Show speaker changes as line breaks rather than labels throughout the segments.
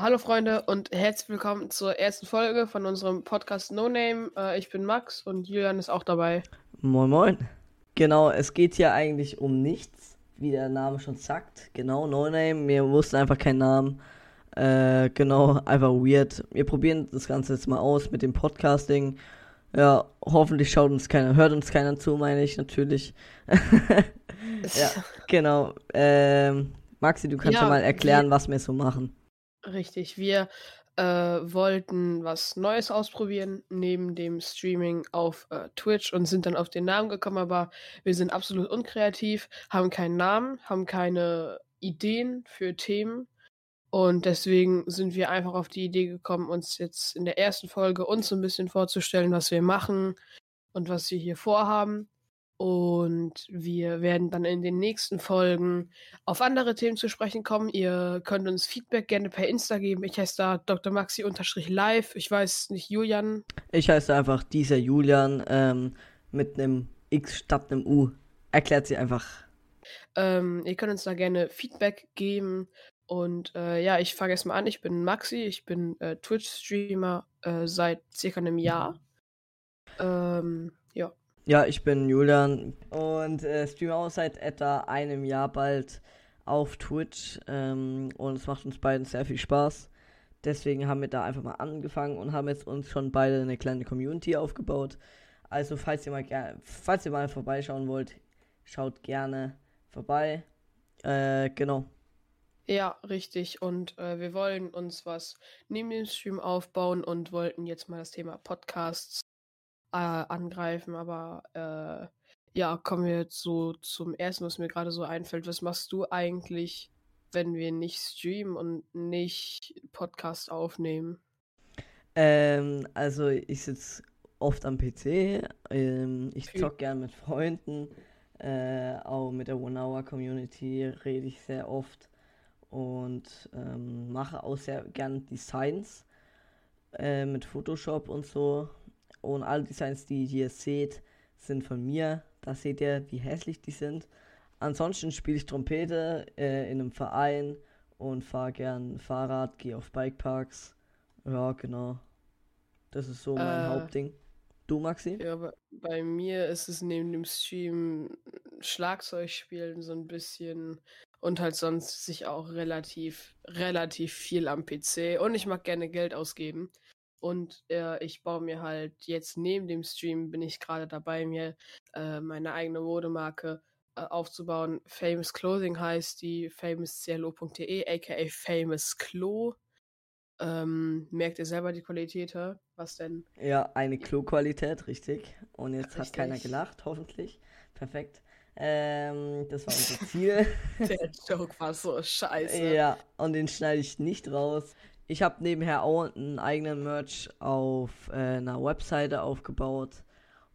Hallo Freunde und herzlich willkommen zur ersten Folge von unserem Podcast No Name. Äh, ich bin Max und Julian ist auch dabei.
Moin Moin. Genau, es geht hier eigentlich um nichts, wie der Name schon sagt. Genau, No Name. Wir wussten einfach keinen Namen. Äh, genau, einfach weird. Wir probieren das Ganze jetzt mal aus mit dem Podcasting. Ja, hoffentlich schaut uns keiner, hört uns keiner zu, meine ich natürlich. ja, genau. Ähm, Maxi, du kannst ja, ja mal erklären, was wir so machen.
Richtig, wir äh, wollten was Neues ausprobieren neben dem Streaming auf äh, Twitch und sind dann auf den Namen gekommen, aber wir sind absolut unkreativ, haben keinen Namen, haben keine Ideen für Themen und deswegen sind wir einfach auf die Idee gekommen, uns jetzt in der ersten Folge uns ein bisschen vorzustellen, was wir machen und was wir hier vorhaben. Und wir werden dann in den nächsten Folgen auf andere Themen zu sprechen kommen. Ihr könnt uns Feedback gerne per Insta geben. Ich heiße da Dr. Maxi-Live. Ich weiß nicht, Julian.
Ich heiße einfach dieser Julian ähm, mit einem X statt einem U. Erklärt sie einfach.
Ähm, ihr könnt uns da gerne Feedback geben. Und äh, ja, ich fange erstmal an. Ich bin Maxi. Ich bin äh, Twitch-Streamer äh, seit circa einem Jahr. Ähm, ja.
Ja, ich bin Julian und äh, streame auch seit etwa einem Jahr bald auf Twitch ähm, und es macht uns beiden sehr viel Spaß. Deswegen haben wir da einfach mal angefangen und haben jetzt uns schon beide eine kleine Community aufgebaut. Also falls ihr mal falls ihr mal vorbeischauen wollt, schaut gerne vorbei. Äh, genau.
Ja, richtig. Und äh, wir wollen uns was neben dem Stream aufbauen und wollten jetzt mal das Thema Podcasts äh, angreifen, aber äh, ja, kommen wir jetzt so zum ersten, was mir gerade so einfällt. Was machst du eigentlich, wenn wir nicht streamen und nicht Podcast aufnehmen?
Ähm, also ich sitze oft am PC, ähm, ich zock gern mit Freunden, äh, auch mit der One-Hour-Community rede ich sehr oft und ähm, mache auch sehr gern Designs äh, mit Photoshop und so und alle Designs, die ihr hier seht, sind von mir. Da seht ihr, wie hässlich die sind. Ansonsten spiele ich Trompete äh, in einem Verein und fahre gern Fahrrad, gehe auf Bikeparks. Ja, genau. Das ist so mein äh, Hauptding. Du, Maxi?
Ja, bei, bei mir ist es neben dem Stream Schlagzeug spielen so ein bisschen und halt sonst sich auch relativ, relativ viel am PC. Und ich mag gerne Geld ausgeben. Und äh, ich baue mir halt jetzt neben dem Stream, bin ich gerade dabei, mir äh, meine eigene Modemarke äh, aufzubauen. Famous Clothing heißt die, famousclo.de, aka Famous Klo. Ähm, merkt ihr selber die Qualität, was denn?
Ja, eine Klo-Qualität, richtig. Und jetzt richtig. hat keiner gelacht, hoffentlich. Perfekt. Ähm, das war unser Ziel.
Der Joke war so scheiße.
Ja, und den schneide ich nicht raus. Ich habe nebenher auch einen eigenen Merch auf äh, einer Webseite aufgebaut.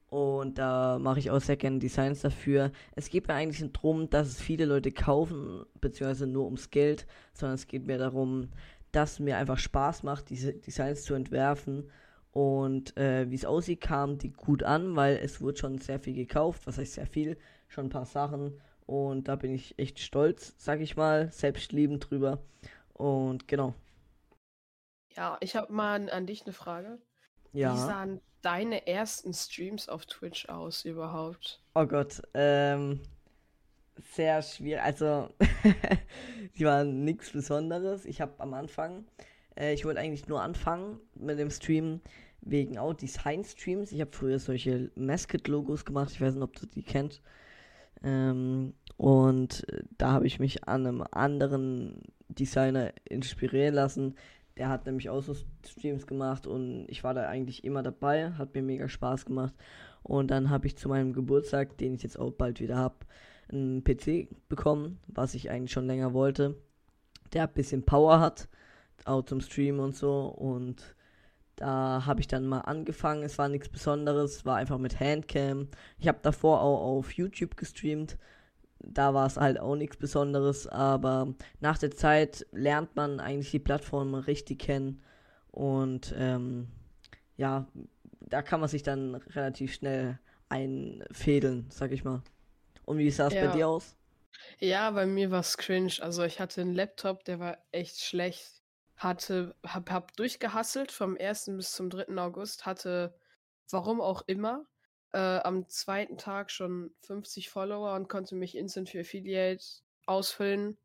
Und da mache ich auch sehr gerne Designs dafür. Es geht mir eigentlich nicht darum, dass es viele Leute kaufen, beziehungsweise nur ums Geld, sondern es geht mir darum, dass mir einfach Spaß macht, diese Designs zu entwerfen. Und äh, wie es aussieht, kam die gut an, weil es wurde schon sehr viel gekauft. Was heißt sehr viel? Schon ein paar Sachen. Und da bin ich echt stolz, sag ich mal, selbstliebend drüber. Und genau.
Ja, ich habe mal an dich eine Frage. Ja. Wie sahen deine ersten Streams auf Twitch aus überhaupt?
Oh Gott, ähm, sehr schwierig. Also, die waren nichts Besonderes. Ich habe am Anfang, äh, ich wollte eigentlich nur anfangen mit dem Stream wegen auch Design-Streams. Ich habe früher solche Mascot-Logos gemacht. Ich weiß nicht, ob du die kennst. Ähm, und äh, da habe ich mich an einem anderen Designer inspirieren lassen, der hat nämlich auch so Streams gemacht und ich war da eigentlich immer dabei, hat mir mega Spaß gemacht. Und dann habe ich zu meinem Geburtstag, den ich jetzt auch bald wieder habe, einen PC bekommen, was ich eigentlich schon länger wollte. Der ein bisschen Power hat, auch zum Streamen und so. Und da habe ich dann mal angefangen. Es war nichts Besonderes, war einfach mit Handcam. Ich habe davor auch auf YouTube gestreamt da war es halt auch nichts Besonderes, aber nach der Zeit lernt man eigentlich die Plattform richtig kennen und ähm, ja, da kann man sich dann relativ schnell einfädeln, sag ich mal. Und wie sah es ja. bei dir aus?
Ja, bei mir war es cringe. Also ich hatte einen Laptop, der war echt schlecht. hatte, hab, hab durchgehasselt vom 1. bis zum 3. August, hatte, warum auch immer, äh, am zweiten Tag schon 50 Follower und konnte mich instant für Affiliate ausfüllen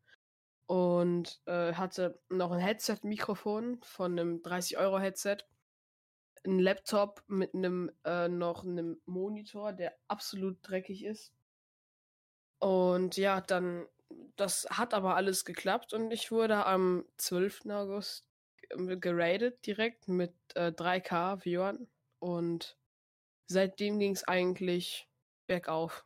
und äh, hatte noch ein Headset-Mikrofon von einem 30-Euro-Headset, ein Laptop mit einem äh, noch einem Monitor, der absolut dreckig ist. Und ja, dann, das hat aber alles geklappt und ich wurde am 12. August ähm, geradet direkt mit äh, 3K Viewern und seitdem ging es eigentlich bergauf.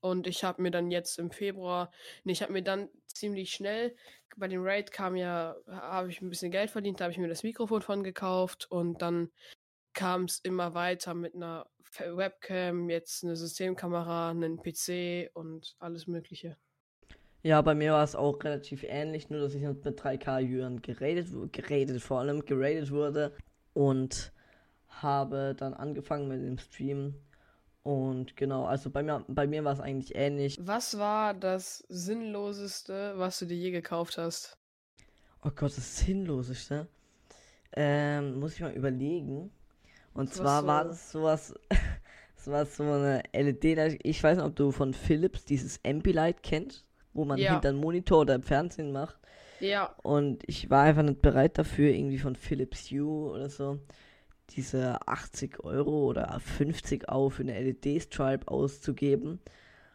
Und ich habe mir dann jetzt im Februar, nee, ich habe mir dann ziemlich schnell, bei dem Raid kam ja, habe ich ein bisschen Geld verdient, da habe ich mir das Mikrofon von gekauft und dann kam es immer weiter mit einer Webcam, jetzt eine Systemkamera, einen PC und alles Mögliche.
Ja, bei mir war es auch relativ ähnlich, nur dass ich mit 3K Jüren geredet, geredet, vor allem geradet wurde und habe dann angefangen mit dem Stream und genau, also bei mir, bei mir war es eigentlich ähnlich.
Was war das Sinnloseste, was du dir je gekauft hast?
Oh Gott, das Sinnloseste? Ähm, muss ich mal überlegen. Und was zwar so? war das sowas, das war so eine LED, ich weiß nicht, ob du von Philips dieses Ambilight kennst, wo man ja. hinter einen Monitor oder im Fernsehen macht.
Ja.
Und ich war einfach nicht bereit dafür, irgendwie von Philips Hue oder so diese 80 Euro oder 50 Euro für eine LED-Stripe auszugeben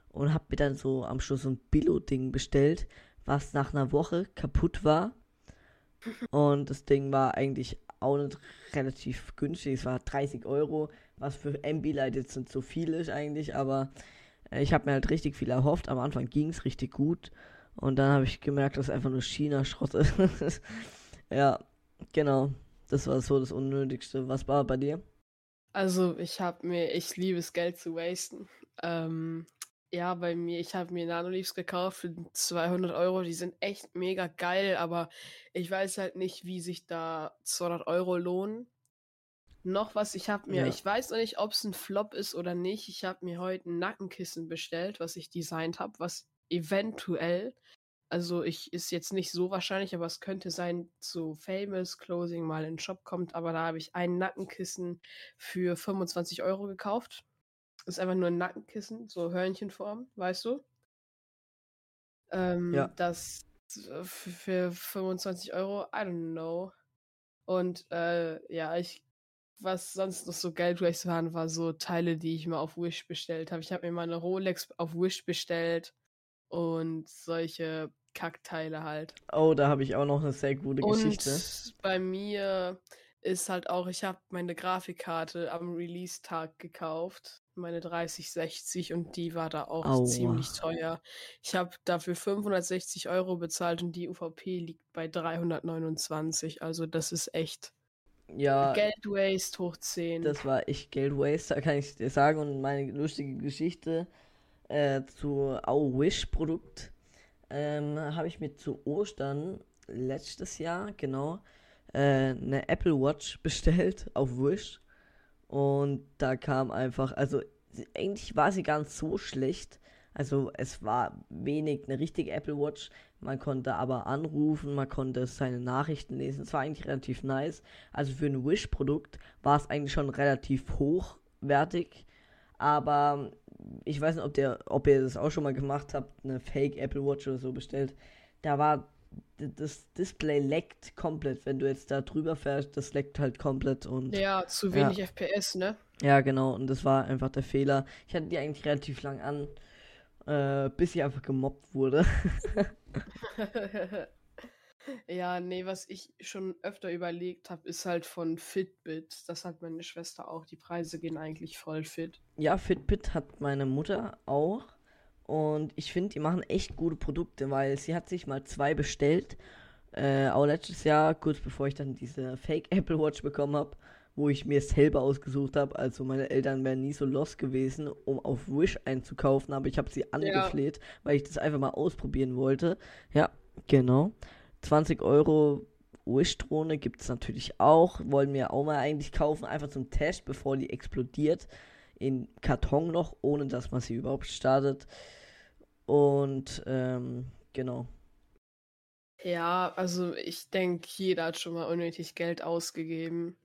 und habe mir dann so am Schluss so ein Billo-Ding bestellt, was nach einer Woche kaputt war. Und das Ding war eigentlich auch nicht relativ günstig. Es war 30 Euro, was für Ambilight jetzt nicht so viel ist eigentlich, aber äh, ich habe mir halt richtig viel erhofft. Am Anfang ging es richtig gut und dann habe ich gemerkt, dass einfach nur China-Schrott ist. ja, genau. Das war so das Unnötigste. Was war bei dir?
Also ich habe mir, ich liebe es, Geld zu wasten. Ähm, ja, bei mir, ich habe mir Nanoleafs gekauft für 200 Euro. Die sind echt mega geil, aber ich weiß halt nicht, wie sich da 200 Euro lohnen. Noch was, ich habe mir, ja. ich weiß noch nicht, ob es ein Flop ist oder nicht. Ich habe mir heute ein Nackenkissen bestellt, was ich designt habe, was eventuell also ich ist jetzt nicht so wahrscheinlich, aber es könnte sein, so Famous Closing mal in den Shop kommt, aber da habe ich ein Nackenkissen für 25 Euro gekauft. Ist einfach nur ein Nackenkissen, so Hörnchenform, weißt du? Ähm, ja. Das für 25 Euro, I don't know. Und äh, ja, ich, was sonst noch so Geld waren, war so Teile, die ich mal auf Wish bestellt habe. Ich habe mir mal eine Rolex auf Wish bestellt und solche Kackteile halt.
Oh, da habe ich auch noch eine sehr gute
und
Geschichte.
Bei mir ist halt auch, ich habe meine Grafikkarte am Release-Tag gekauft, meine 3060 und die war da auch Aua. ziemlich teuer. Ich habe dafür 560 Euro bezahlt und die UVP liegt bei 329, also das ist echt
ja,
Geld Waste hoch 10.
Das war echt Geld Waste, da kann ich dir sagen und meine lustige Geschichte äh, zu Au Wish Produkt ähm, habe ich mir zu Ostern letztes Jahr, genau, äh, eine Apple Watch bestellt auf Wish. Und da kam einfach, also eigentlich war sie nicht so schlecht. Also es war wenig eine richtige Apple Watch. Man konnte aber anrufen, man konnte seine Nachrichten lesen. Es war eigentlich relativ nice. Also für ein Wish-Produkt war es eigentlich schon relativ hochwertig. Aber ich weiß nicht, ob, der, ob ihr das auch schon mal gemacht habt, eine Fake Apple Watch oder so bestellt. Da war das Display leckt komplett. Wenn du jetzt da drüber fährst, das leckt halt komplett und.
Ja, zu wenig ja. FPS, ne?
Ja, genau. Und das war einfach der Fehler. Ich hatte die eigentlich relativ lang an, äh, bis ich einfach gemobbt wurde.
Ja, nee, was ich schon öfter überlegt habe, ist halt von Fitbit. Das hat meine Schwester auch. Die Preise gehen eigentlich voll fit.
Ja, Fitbit hat meine Mutter auch. Und ich finde, die machen echt gute Produkte, weil sie hat sich mal zwei bestellt. Äh, auch letztes Jahr, kurz bevor ich dann diese Fake Apple Watch bekommen habe, wo ich mir selber ausgesucht habe. Also meine Eltern wären nie so lost gewesen, um auf Wish einzukaufen, aber ich habe sie angefleht, ja. weil ich das einfach mal ausprobieren wollte. Ja, genau. 20 Euro Wish-Drohne gibt es natürlich auch. Wollen wir auch mal eigentlich kaufen, einfach zum Test, bevor die explodiert. In Karton noch, ohne dass man sie überhaupt startet. Und ähm, genau.
Ja, also ich denke, jeder hat schon mal unnötig Geld ausgegeben.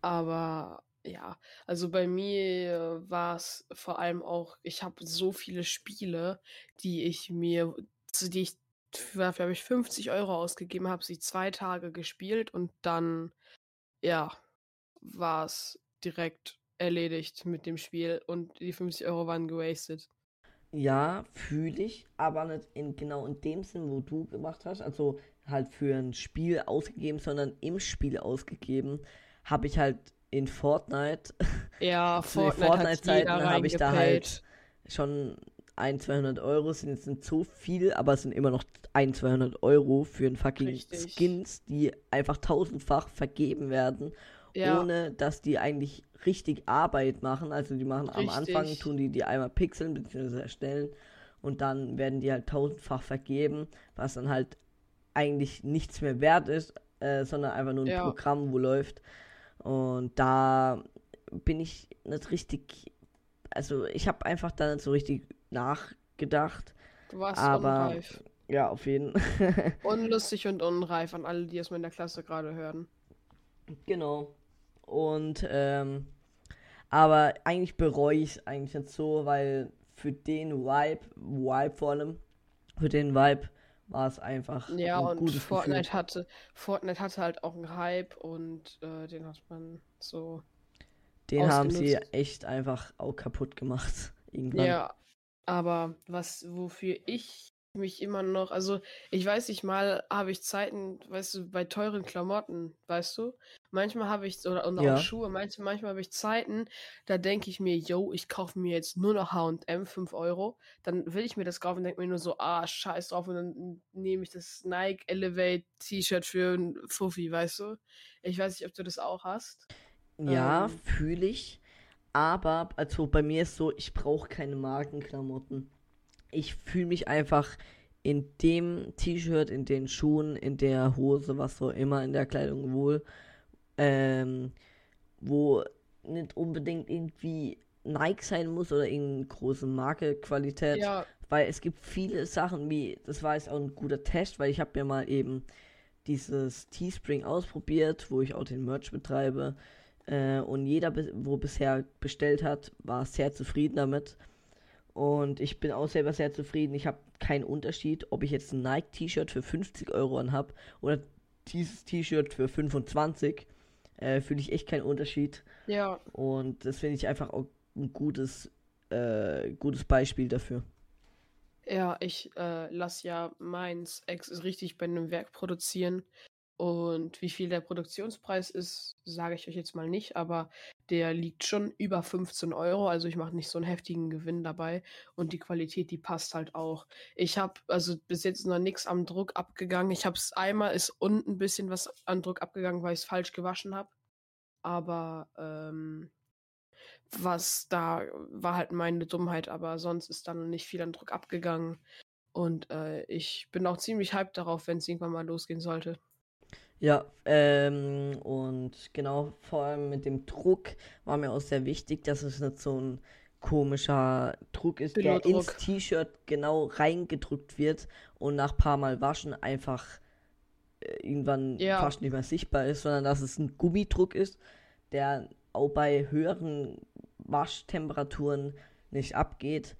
Aber ja, also bei mir war es vor allem auch, ich habe so viele Spiele, die ich mir, die ich, dafür habe ich 50 Euro ausgegeben, habe sie zwei Tage gespielt und dann, ja, war es direkt erledigt mit dem Spiel und die 50 Euro waren gewastet.
Ja, fühle ich, aber nicht in genau in dem Sinn, wo du gemacht hast. Also halt für ein Spiel ausgegeben, sondern im Spiel ausgegeben. Habe ich halt in Fortnite.
Ja, Fortnite Fortnite-Zeiten
habe ich da halt schon ein, 200 Euro. Sind jetzt nicht so viel, aber es sind immer noch ein, 200 Euro für ein fucking Richtig. Skins, die einfach tausendfach vergeben werden ja. ohne dass die eigentlich richtig Arbeit machen. Also die machen richtig. am Anfang, tun die die einmal pixeln bzw. erstellen und dann werden die halt tausendfach vergeben, was dann halt eigentlich nichts mehr wert ist, äh, sondern einfach nur ein ja. Programm, wo läuft. Und da bin ich nicht richtig, also ich habe einfach da nicht so richtig nachgedacht.
Du warst aber, unreif.
Ja, auf jeden
Fall. Unlustig und unreif an alle, die es mir in der Klasse gerade hören.
Genau. Und ähm, aber eigentlich bereue ich es eigentlich nicht so, weil für den Vibe, Vibe vor allem, für den Vibe war es einfach
ja ein und Fortnite Gefühl. hatte Fortnite hatte halt auch einen Hype und äh, den hat man so
den haben sie echt einfach auch kaputt gemacht
irgendwann. Ja, aber was wofür ich mich immer noch, also ich weiß nicht mal, habe ich Zeiten, weißt du, bei teuren Klamotten, weißt du, manchmal habe ich, oder und ja. auch Schuhe, manchmal, manchmal habe ich Zeiten, da denke ich mir, yo, ich kaufe mir jetzt nur noch H&M 5 Euro, dann will ich mir das kaufen und denke mir nur so, ah, scheiß drauf und dann nehme ich das Nike Elevate T-Shirt für ein Fuffi, weißt du, ich weiß nicht, ob du das auch hast.
Ja, ähm, fühle ich, aber, also bei mir ist so, ich brauche keine Markenklamotten. Ich fühle mich einfach in dem T-Shirt, in den Schuhen, in der Hose, was so immer, in der Kleidung wohl, ähm, wo nicht unbedingt irgendwie Nike sein muss oder irgendeine große Marke Qualität, ja. weil es gibt viele Sachen wie, das war jetzt auch ein guter Test, weil ich habe mir mal eben dieses Teespring ausprobiert, wo ich auch den Merch betreibe äh, und jeder, wo bisher bestellt hat, war sehr zufrieden damit. Und ich bin auch selber sehr zufrieden. Ich habe keinen Unterschied, ob ich jetzt ein Nike-T-Shirt für 50 Euro anhab oder dieses T-Shirt für 25. Äh, Fühle ich echt keinen Unterschied.
Ja.
Und das finde ich einfach auch ein gutes, äh, gutes Beispiel dafür.
Ja, ich äh, lasse ja meins ex richtig bei einem Werk produzieren. Und wie viel der Produktionspreis ist, sage ich euch jetzt mal nicht, aber der liegt schon über 15 Euro. Also ich mache nicht so einen heftigen Gewinn dabei. Und die Qualität, die passt halt auch. Ich habe also bis jetzt noch nichts am Druck abgegangen. Ich habe es einmal, ist unten ein bisschen was am Druck abgegangen, weil ich es falsch gewaschen habe. Aber ähm, was da war halt meine Dummheit, aber sonst ist dann nicht viel an Druck abgegangen. Und äh, ich bin auch ziemlich hyped darauf, wenn es irgendwann mal losgehen sollte.
Ja, ähm, und genau, vor allem mit dem Druck war mir auch sehr wichtig, dass es nicht so ein komischer Druck ist, der ins T-Shirt genau reingedrückt wird und nach paar Mal waschen einfach äh, irgendwann ja. fast nicht mehr sichtbar ist, sondern dass es ein Gummidruck ist, der auch bei höheren Waschtemperaturen nicht abgeht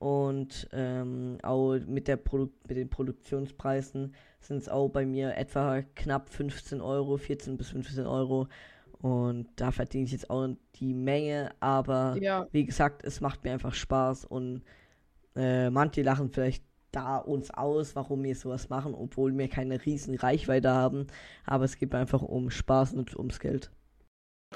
und ähm, auch mit, der Produ mit den Produktionspreisen sind es auch bei mir etwa knapp 15 Euro, 14 bis 15 Euro. Und da verdiene ich jetzt auch die Menge, aber ja. wie gesagt, es macht mir einfach Spaß und äh, manche lachen vielleicht da uns aus, warum wir sowas machen, obwohl wir keine riesen Reichweite haben. Aber es geht einfach um Spaß und ums Geld.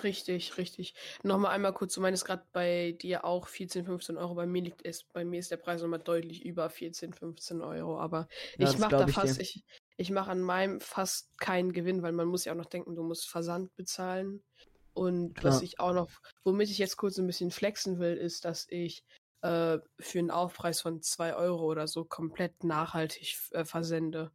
Richtig, richtig. Nochmal einmal kurz, du meinst gerade bei dir auch 14, 15 Euro. Bei mir liegt es, bei mir ist der Preis nochmal deutlich über 14, 15 Euro. Aber ja, ich mache da fast, ich, ich mache an meinem fast keinen Gewinn, weil man muss ja auch noch denken, du musst Versand bezahlen. Und Klar. was ich auch noch, womit ich jetzt kurz ein bisschen flexen will, ist, dass ich äh, für einen Aufpreis von 2 Euro oder so komplett nachhaltig äh, versende.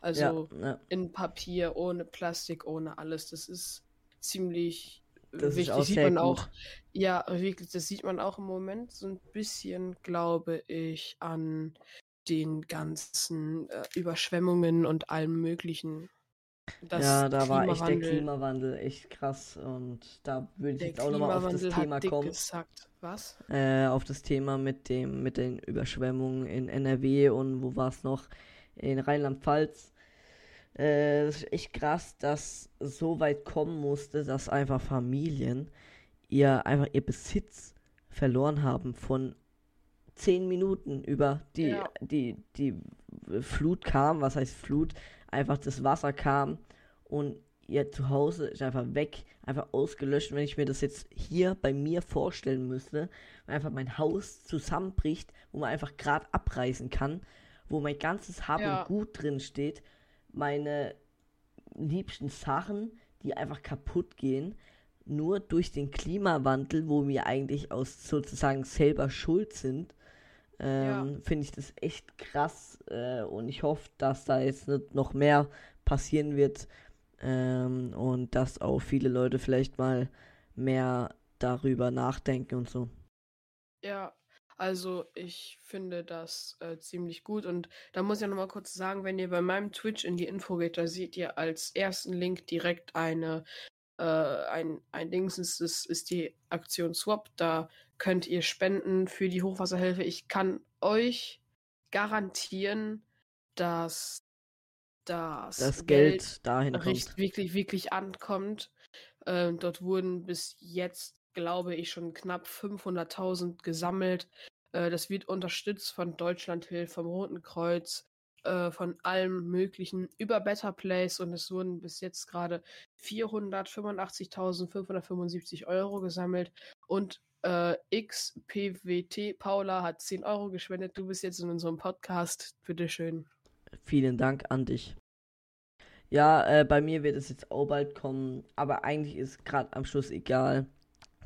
Also ja, ja. in Papier, ohne Plastik, ohne alles. Das ist ziemlich das wichtig. Ist sieht man gut. auch. Ja, wirklich, das sieht man auch im Moment so ein bisschen, glaube ich, an den ganzen äh, Überschwemmungen und allem Möglichen.
ja, da war echt der Klimawandel echt krass und da würde ich jetzt auch nochmal auf das Thema kommen.
Gesagt. Was?
Äh, auf das Thema mit dem mit den Überschwemmungen in NRW und wo war es noch in Rheinland-Pfalz. Äh, das ist echt krass, dass so weit kommen musste, dass einfach Familien ihr einfach ihr Besitz verloren haben von zehn Minuten über die, ja. die, die Flut kam, was heißt Flut, einfach das Wasser kam und ihr Zuhause ist einfach weg, einfach ausgelöscht. Wenn ich mir das jetzt hier bei mir vorstellen müsste, wenn einfach mein Haus zusammenbricht, wo man einfach gerade abreißen kann, wo mein ganzes Hab ja. und Gut drin steht, meine liebsten Sachen, die einfach kaputt gehen, nur durch den Klimawandel, wo wir eigentlich aus sozusagen selber schuld sind, ähm, ja. finde ich das echt krass äh, und ich hoffe, dass da jetzt nicht noch mehr passieren wird ähm, und dass auch viele Leute vielleicht mal mehr darüber nachdenken und so.
Ja, also ich finde das äh, ziemlich gut und da muss ich noch mal kurz sagen, wenn ihr bei meinem Twitch in die Info geht, da seht ihr als ersten Link direkt eine äh, ein, ein Dings, ist, ist, ist die Aktion Swap, da könnt ihr spenden für die Hochwasserhilfe. Ich kann euch garantieren, dass das,
das Geld, Geld dahin
richtig, wirklich, wirklich ankommt. Ähm, dort wurden bis jetzt glaube ich, schon knapp 500.000 gesammelt. Äh, das wird unterstützt von Deutschlandhilfe, vom Roten Kreuz, äh, von allem Möglichen über Better Place und es wurden bis jetzt gerade 485.575 Euro gesammelt und äh, XPWT Paula hat 10 Euro gespendet. Du bist jetzt in unserem Podcast. Bitteschön.
Vielen Dank an dich. Ja, äh, bei mir wird es jetzt auch bald kommen, aber eigentlich ist gerade am Schluss egal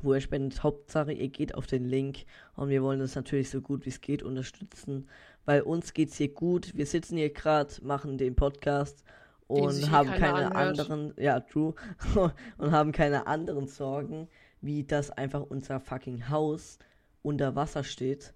wo ihr spendet. Hauptsache, ihr geht auf den Link und wir wollen das natürlich so gut wie es geht unterstützen, weil uns geht es hier gut. Wir sitzen hier gerade, machen den Podcast und haben keine anhört. anderen, ja, true, und haben keine anderen Sorgen, wie dass einfach unser fucking Haus unter Wasser steht.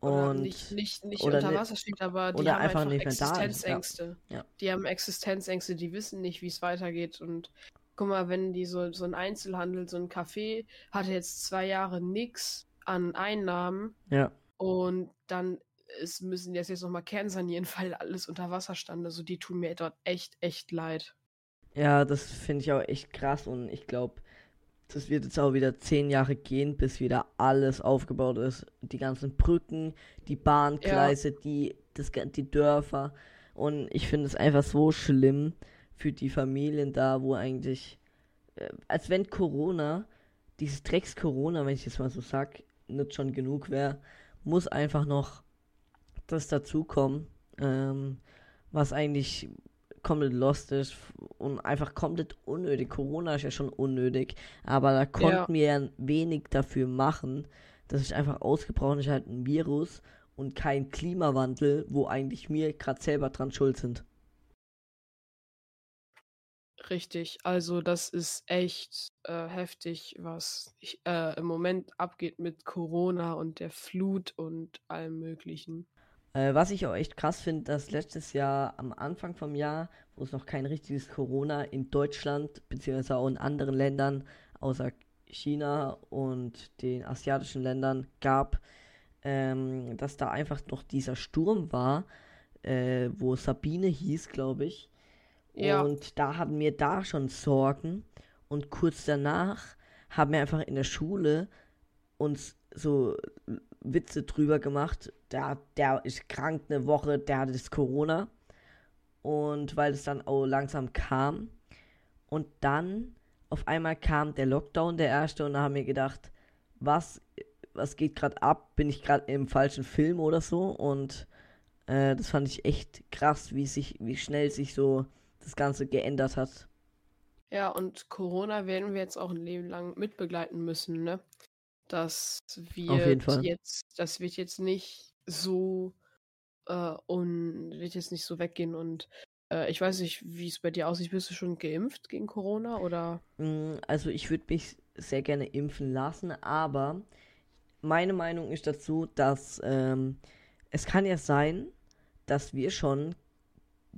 Oder und nicht, nicht, nicht unter Wasser steht, aber die haben einfach, einfach Existenzängste. Ja. Ja. Die haben Existenzängste, die wissen nicht, wie es weitergeht und guck mal, wenn die so, so ein Einzelhandel, so ein Café, hatte jetzt zwei Jahre nichts an Einnahmen.
Ja.
Und dann ist, müssen die das jetzt nochmal kernsanieren, weil alles unter Wasser stand. Also die tun mir dort echt, echt leid.
Ja, das finde ich auch echt krass und ich glaube, das wird jetzt auch wieder zehn Jahre gehen, bis wieder alles aufgebaut ist. Die ganzen Brücken, die Bahngleise, ja. die, das, die Dörfer. Und ich finde es einfach so schlimm, für die Familien da, wo eigentlich, äh, als wenn Corona, dieses Drecks Corona, wenn ich jetzt mal so sag, nicht schon genug wäre, muss einfach noch das dazukommen, ähm, was eigentlich komplett lost ist und einfach komplett unnötig. Corona ist ja schon unnötig, aber da konnten ja. wir ja wenig dafür machen. Das ist einfach ausgebrochen, ist halt ein Virus und kein Klimawandel, wo eigentlich wir gerade selber dran schuld sind.
Richtig, also das ist echt äh, heftig, was ich, äh, im Moment abgeht mit Corona und der Flut und allem Möglichen.
Äh, was ich auch echt krass finde, dass letztes Jahr am Anfang vom Jahr, wo es noch kein richtiges Corona in Deutschland beziehungsweise auch in anderen Ländern außer China und den asiatischen Ländern gab, ähm, dass da einfach noch dieser Sturm war, äh, wo Sabine hieß, glaube ich ja. Und da hatten wir da schon Sorgen. Und kurz danach haben wir einfach in der Schule uns so Witze drüber gemacht. Der, der ist krank eine Woche, der hat das Corona. Und weil es dann auch langsam kam. Und dann auf einmal kam der Lockdown, der erste, und da haben wir gedacht, was, was geht gerade ab? Bin ich gerade im falschen Film oder so? Und äh, das fand ich echt krass, wie sich, wie schnell sich so das Ganze geändert hat.
Ja, und Corona werden wir jetzt auch ein Leben lang mitbegleiten müssen, ne? Das wird jetzt, das wird jetzt nicht so äh, und wird jetzt nicht so weggehen und äh, ich weiß nicht, wie es bei dir aussieht. Bist du schon geimpft gegen Corona oder?
Mm, also ich würde mich sehr gerne impfen lassen, aber meine Meinung ist dazu, dass ähm, es kann ja sein, dass wir schon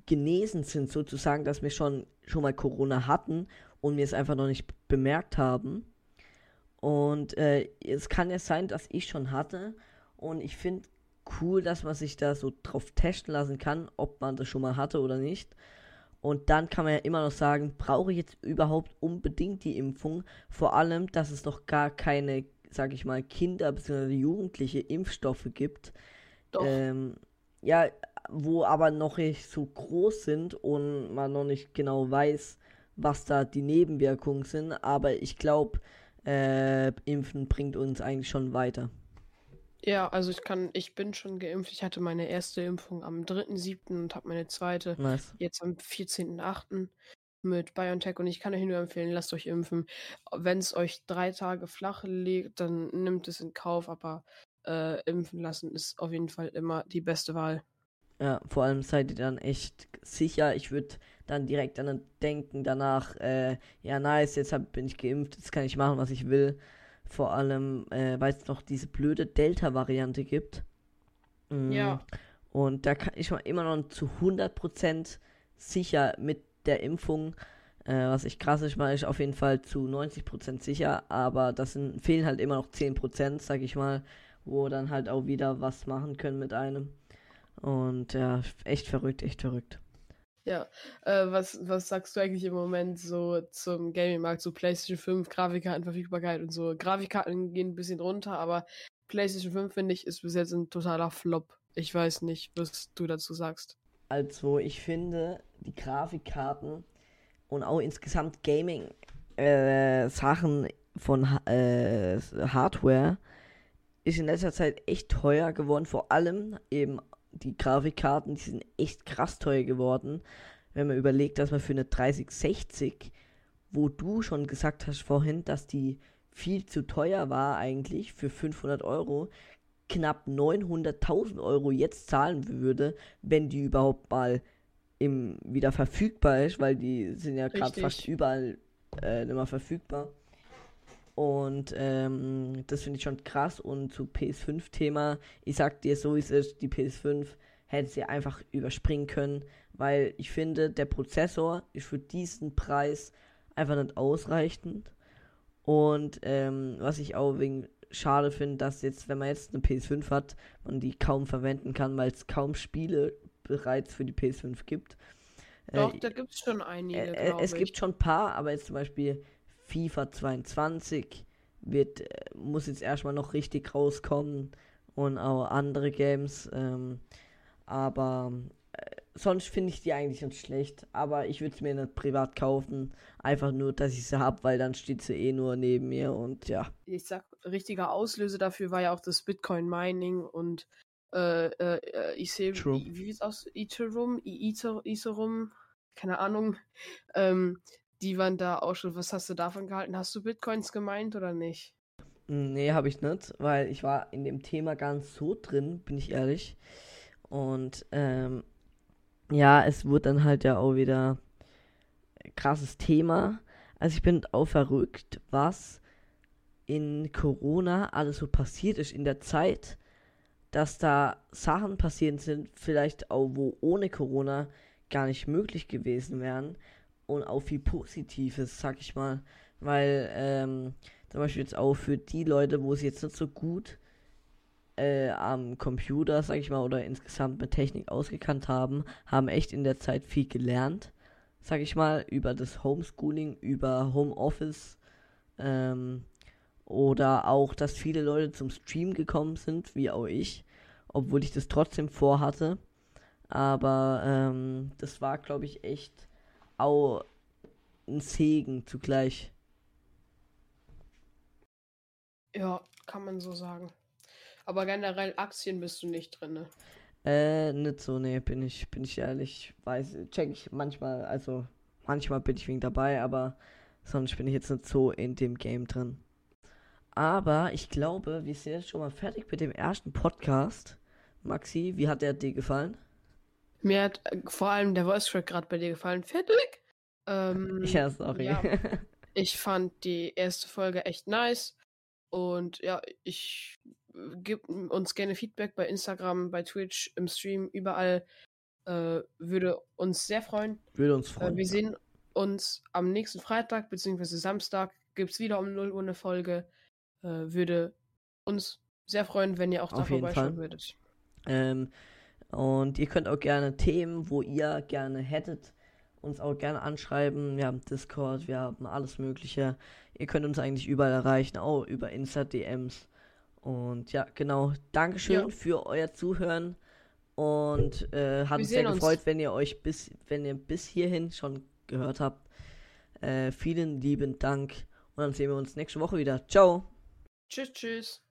genesen sind, sozusagen, dass wir schon, schon mal Corona hatten und wir es einfach noch nicht bemerkt haben. Und äh, es kann ja sein, dass ich schon hatte. Und ich finde cool, dass man sich da so drauf testen lassen kann, ob man das schon mal hatte oder nicht. Und dann kann man ja immer noch sagen, brauche ich jetzt überhaupt unbedingt die Impfung? Vor allem, dass es noch gar keine, sag ich mal, Kinder bzw. Jugendliche Impfstoffe gibt. Ähm, ja, wo aber noch nicht so groß sind und man noch nicht genau weiß, was da die Nebenwirkungen sind. Aber ich glaube, äh, Impfen bringt uns eigentlich schon weiter.
Ja, also ich kann, ich bin schon geimpft. Ich hatte meine erste Impfung am 3.7. und habe meine zweite
Nice.
jetzt am 14.8. mit BioNTech und ich kann euch nur empfehlen, lasst euch impfen. Wenn es euch drei Tage flach liegt, dann nimmt es in Kauf, aber äh, impfen lassen ist auf jeden Fall immer die beste Wahl.
Ja, vor allem seid ihr dann echt sicher. Ich würde dann direkt an denken danach, äh, ja nice, jetzt hab, bin ich geimpft, jetzt kann ich machen, was ich will. Vor allem, äh, weil es noch diese blöde Delta-Variante gibt.
Mm, ja.
Und da kann ich mal immer noch zu 100% sicher mit der Impfung. Äh, was ich krass ist, war ich auf jeden Fall zu 90% sicher. Aber das sind, fehlen halt immer noch 10%, sag ich mal, wo dann halt auch wieder was machen können mit einem. Und ja, echt verrückt, echt verrückt.
Ja, äh, was, was sagst du eigentlich im Moment so zum Gaming-Markt, so PlayStation 5, Grafikkartenverfügbarkeit und so? Grafikkarten gehen ein bisschen runter, aber PlayStation 5, finde ich, ist bis jetzt ein totaler Flop. Ich weiß nicht, was du dazu sagst.
Also, ich finde, die Grafikkarten und auch insgesamt Gaming-Sachen äh, von äh, Hardware ist in letzter Zeit echt teuer geworden, vor allem eben die Grafikkarten, die sind echt krass teuer geworden. Wenn man überlegt, dass man für eine 3060, wo du schon gesagt hast vorhin, dass die viel zu teuer war eigentlich für 500 Euro, knapp 900.000 Euro jetzt zahlen würde, wenn die überhaupt mal im, wieder verfügbar ist, weil die sind ja gerade fast überall äh, immer verfügbar. Und ähm, das finde ich schon krass. Und zu PS5-Thema, ich sag dir so, wie es ist, die PS5 hätte sie einfach überspringen können, weil ich finde, der Prozessor ist für diesen Preis einfach nicht ausreichend. Und ähm, was ich auch wegen schade finde, dass jetzt, wenn man jetzt eine PS5 hat, man die kaum verwenden kann, weil es kaum Spiele bereits für die PS5 gibt.
Doch, äh, da gibt es schon einige.
Äh, es ich. gibt schon ein paar, aber jetzt zum Beispiel FIFA 22 wird, äh, muss jetzt erstmal noch richtig rauskommen und auch andere Games. Ähm, aber äh, sonst finde ich die eigentlich nicht schlecht. Aber ich würde es mir nicht privat kaufen. Einfach nur, dass ich sie habe, weil dann steht sie eh nur neben mir und ja.
Ich sag, richtiger Auslöser dafür war ja auch das Bitcoin-Mining und äh, äh, ich sehe, wie, wie es aus? Ethereum, Ethereum, keine Ahnung. Ähm, die waren da auch schon. Was hast du davon gehalten? Hast du Bitcoins gemeint oder nicht?
Nee, habe ich nicht, weil ich war in dem Thema ganz so drin, bin ich ehrlich. Und ähm, ja, es wurde dann halt ja auch wieder krasses Thema. Also ich bin auch verrückt, was in Corona alles so passiert ist in der Zeit, dass da Sachen passiert sind, vielleicht auch wo ohne Corona gar nicht möglich gewesen wären und auch viel Positives, sag ich mal. Weil, ähm, zum Beispiel jetzt auch für die Leute, wo sie jetzt nicht so gut äh, am Computer, sag ich mal, oder insgesamt mit Technik ausgekannt haben, haben echt in der Zeit viel gelernt, sag ich mal, über das Homeschooling, über Homeoffice, ähm, oder auch, dass viele Leute zum Stream gekommen sind, wie auch ich, obwohl ich das trotzdem vorhatte. Aber ähm, das war, glaube ich, echt auch ein Segen zugleich.
Ja, kann man so sagen. Aber generell Aktien bist du nicht drin, ne?
Äh, nicht so, ne, bin ich, bin ich ehrlich. Weiß, check ich manchmal, also manchmal bin ich wegen dabei, aber sonst bin ich jetzt nicht so in dem Game drin. Aber ich glaube, wir sind jetzt schon mal fertig mit dem ersten Podcast. Maxi, wie hat der dir gefallen?
Mir hat äh, vor allem der Voice Track gerade bei dir gefallen. Fertig?
Ähm, ja, sorry. Ja,
ich fand die erste Folge echt nice. Und ja, ich gebt uns gerne Feedback bei Instagram, bei Twitch, im Stream, überall. Äh, würde uns sehr freuen.
Würde uns
Äh,
freuen.
wir
ja.
sehen uns am nächsten Freitag bzw. Samstag. Gibt es wieder um 0 Uhr eine Folge. Äh, würde uns sehr freuen, wenn ihr auch da vorbeischauen würdet.
Ähm, und ihr könnt auch gerne Themen, wo ihr gerne hättet, uns auch gerne anschreiben. Wir haben Discord, wir haben alles Mögliche. Ihr könnt uns eigentlich überall erreichen, auch über Insta-DMs. Und ja, genau. Dankeschön
Ja.
für euer Zuhören. Und äh, hat
Wir
uns sehr
sehen uns.
gefreut, wenn ihr euch bis, wenn ihr bis hierhin schon gehört habt. Äh, vielen lieben Dank. Und dann sehen wir uns nächste Woche wieder. Ciao.
Tschüss, tschüss.